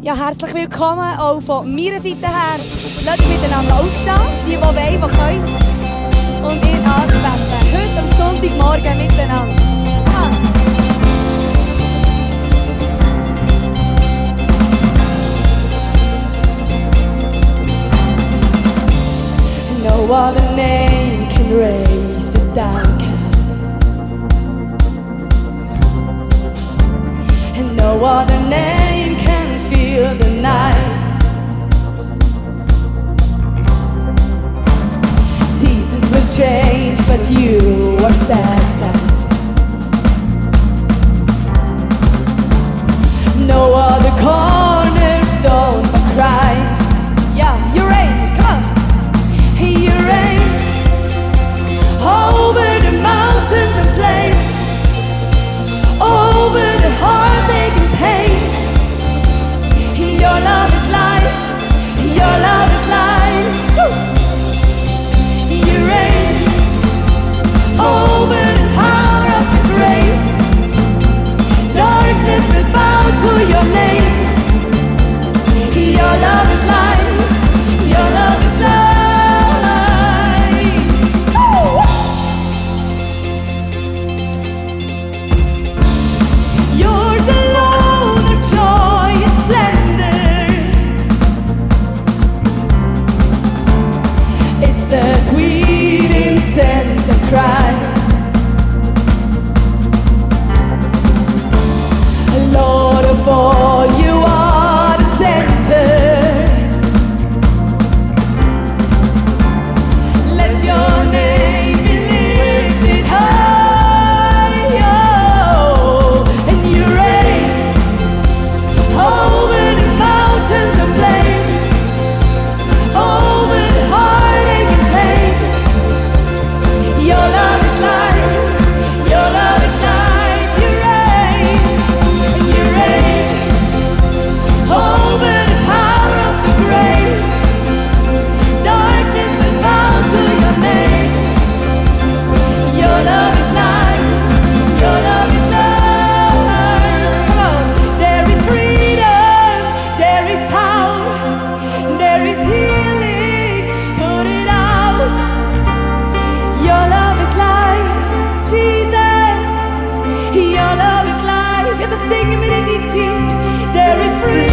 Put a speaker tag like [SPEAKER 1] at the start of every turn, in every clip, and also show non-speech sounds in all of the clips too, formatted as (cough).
[SPEAKER 1] Ja, herzlich willkommen auch von meiner Seite her. Lasst uns miteinander aufstehen, die, die wollen, die können. Und in anzubeten. Heute am Sonntagmorgen miteinander. Komm. No other name can raise the downcast, and no other name. change, but you are sing me the digit. There is freedom.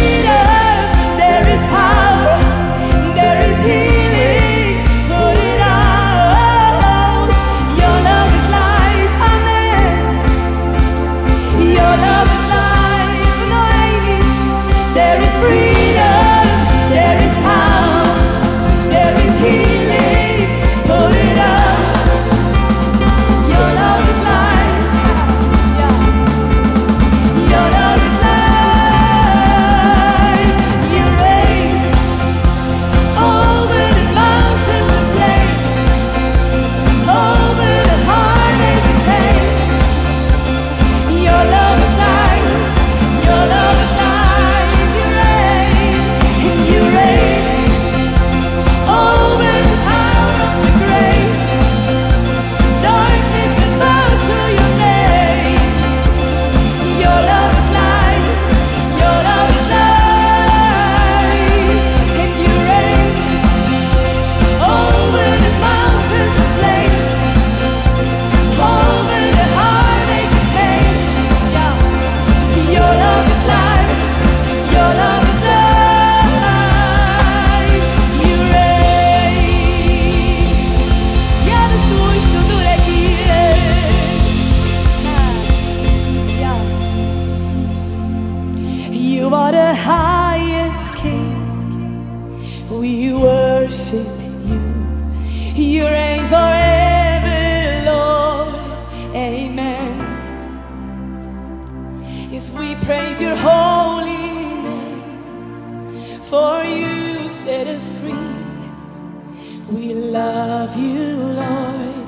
[SPEAKER 1] you, Lord,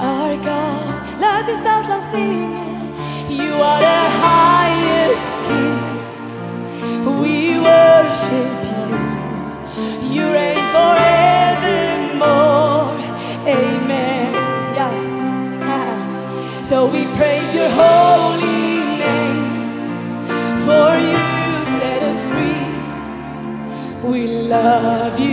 [SPEAKER 1] our God. Let the not love singing. You are the highest King. We worship you. You reign forevermore. Amen. Yeah. (laughs) so we praise your holy name. For you set us free. We love you.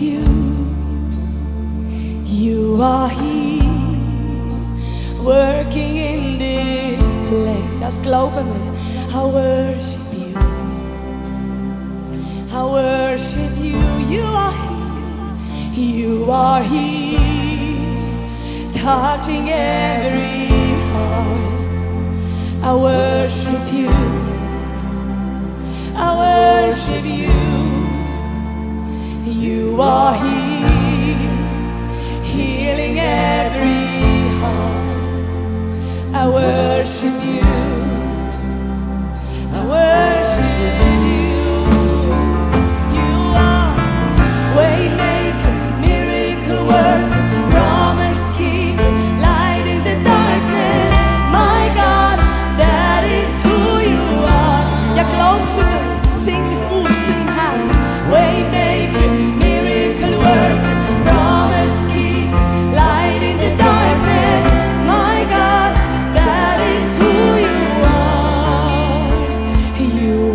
[SPEAKER 1] you. You are here, working in this place. Als glauben I worship you. I worship you. You are here, you are here, touching every heart. I worship you. I worship you. You are here, healing every heart. I worship you.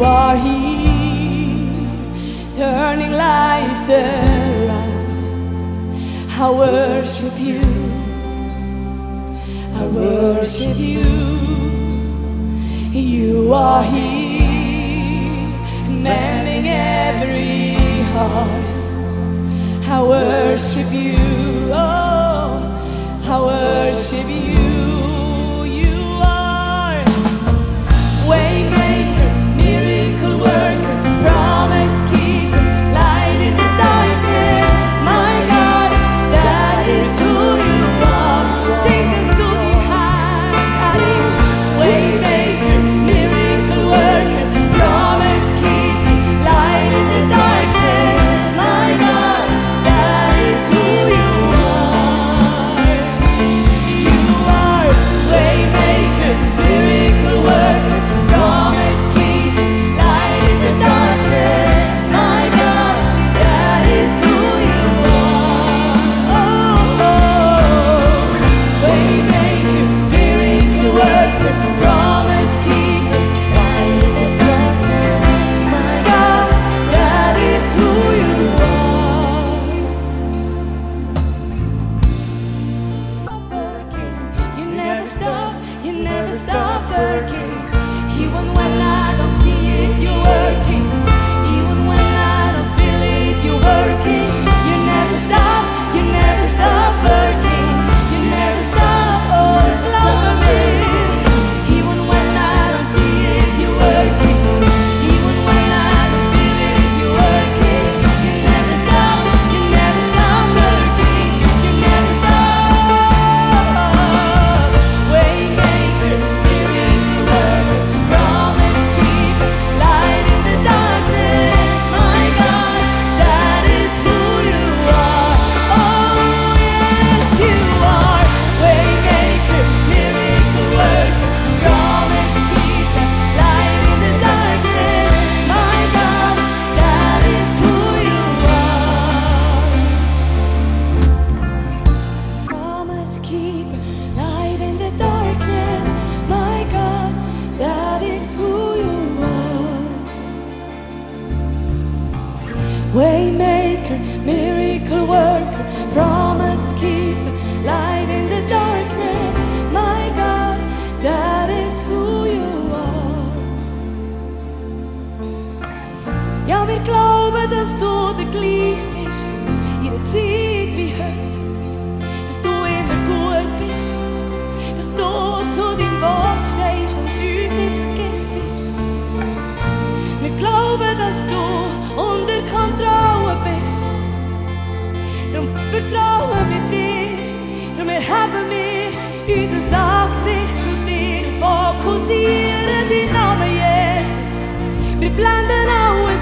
[SPEAKER 1] are here, turning lives around. I worship you. I worship you. You are here, mending every heart. I worship you. Oh, I worship you.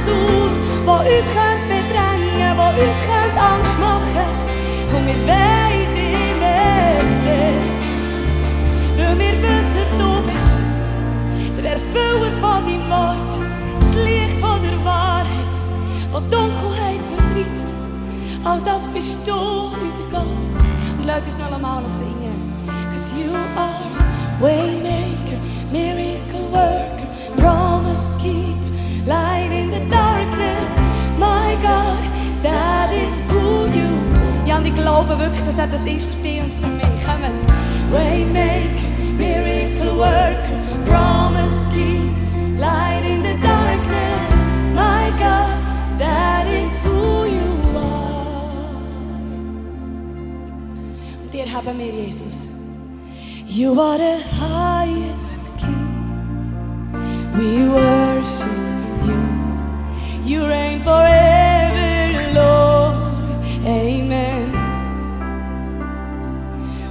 [SPEAKER 1] Was uns könnte bedrängen, was uns könnte Angst machen. Und wir wollen dich mehr sehen, weil wir wissen, du bist der Erfüller von deinem Wort, das Licht von der Wahrheit, das Dunkelheit vertreibt. All das bist du, unser Gott. Und lass uns noch einmal singen. Cause you are waymaker, miracle worker, promise keeper, light in the darkness. My God, that is who you Ja, und ich glaube wirklich, dass er das ist für dich und für mich. Kommt. Waymaker, miracle worker, promise keeper, light in the darkness. My God, that is who you are. Und dir haben wir Jesus. You are the highest King. We worship. You reign forever, Lord. Amen.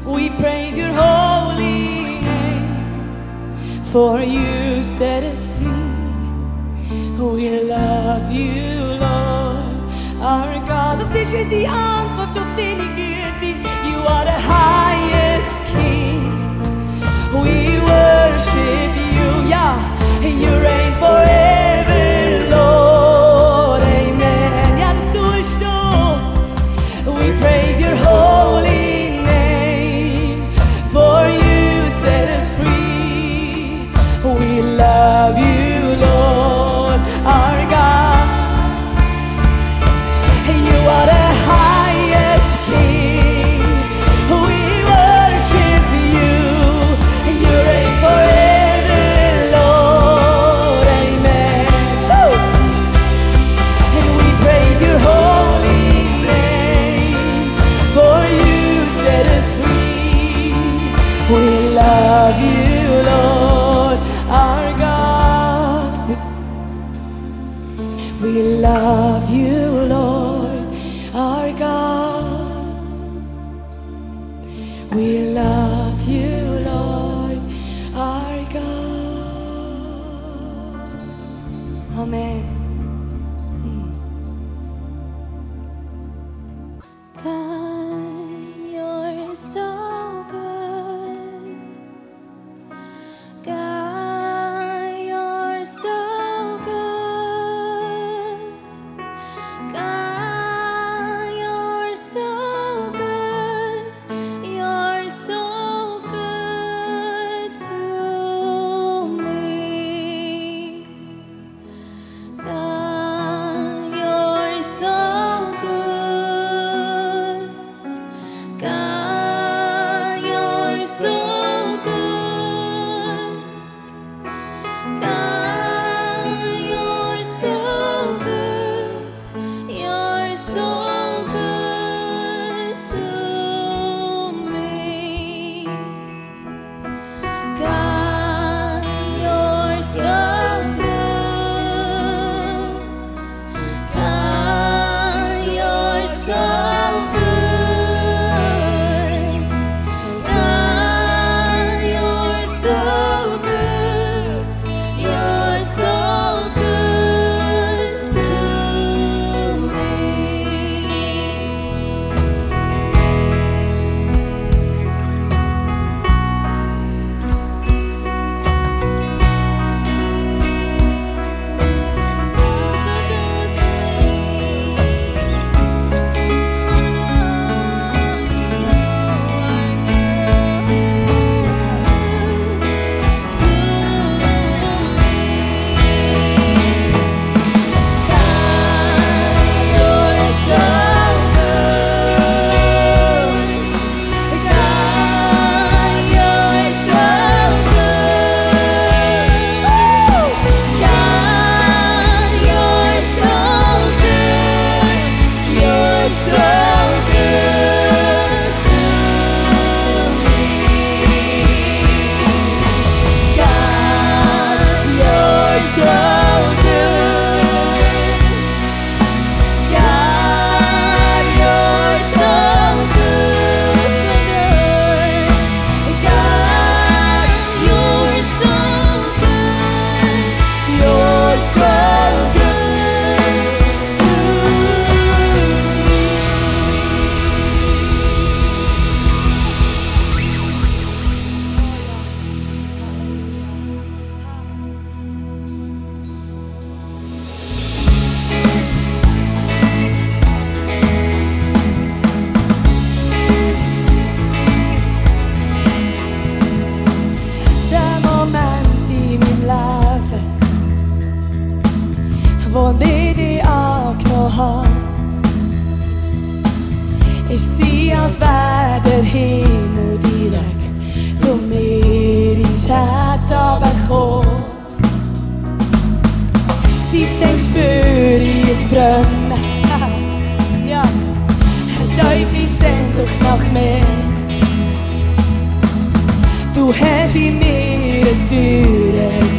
[SPEAKER 1] We praise your holy name. For you set us free. We love you, Lord. Our God. Das ist unsere Antwort auf deine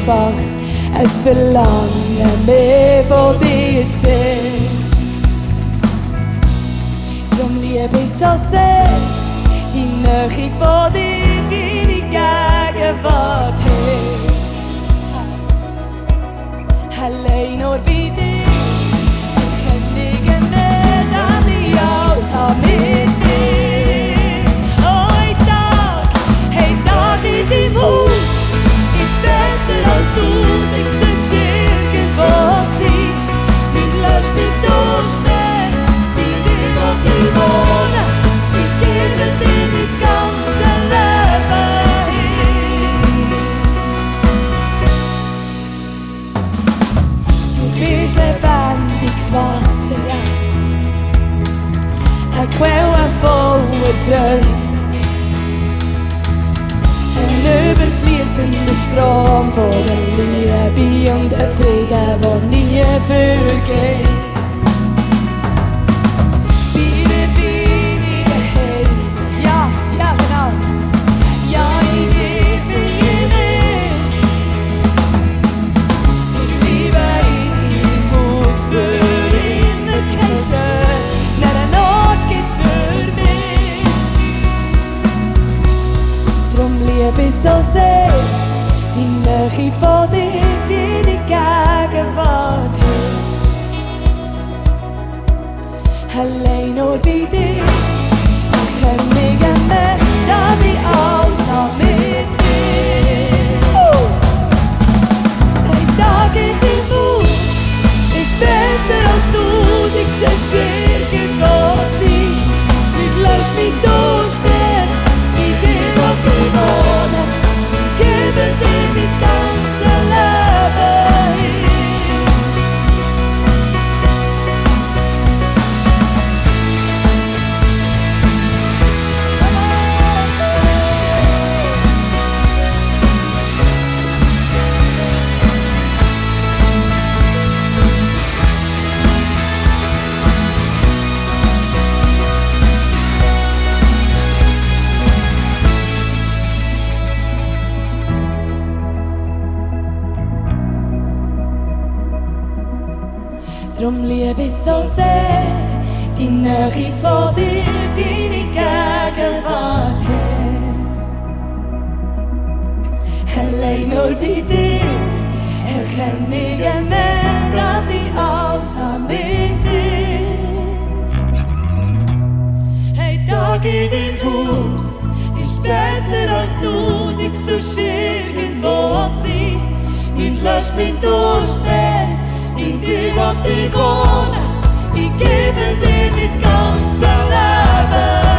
[SPEAKER 1] anfarth as the me and evil deity. Rhwng ni e beisothe, gynnych chi fod i gyn i gag y fod hyn. Halein o'r byd i, yn chynnig yn meddwl i oes
[SPEAKER 2] hamid. the kjenner mehr, meg i alt han vil. Hei, dag geht din hus,
[SPEAKER 1] ist besser als du, sich zu skiljen våt sie. Min lösch min dorsvär, min du att du vånar, i Ich gebe dir das ganze Leben.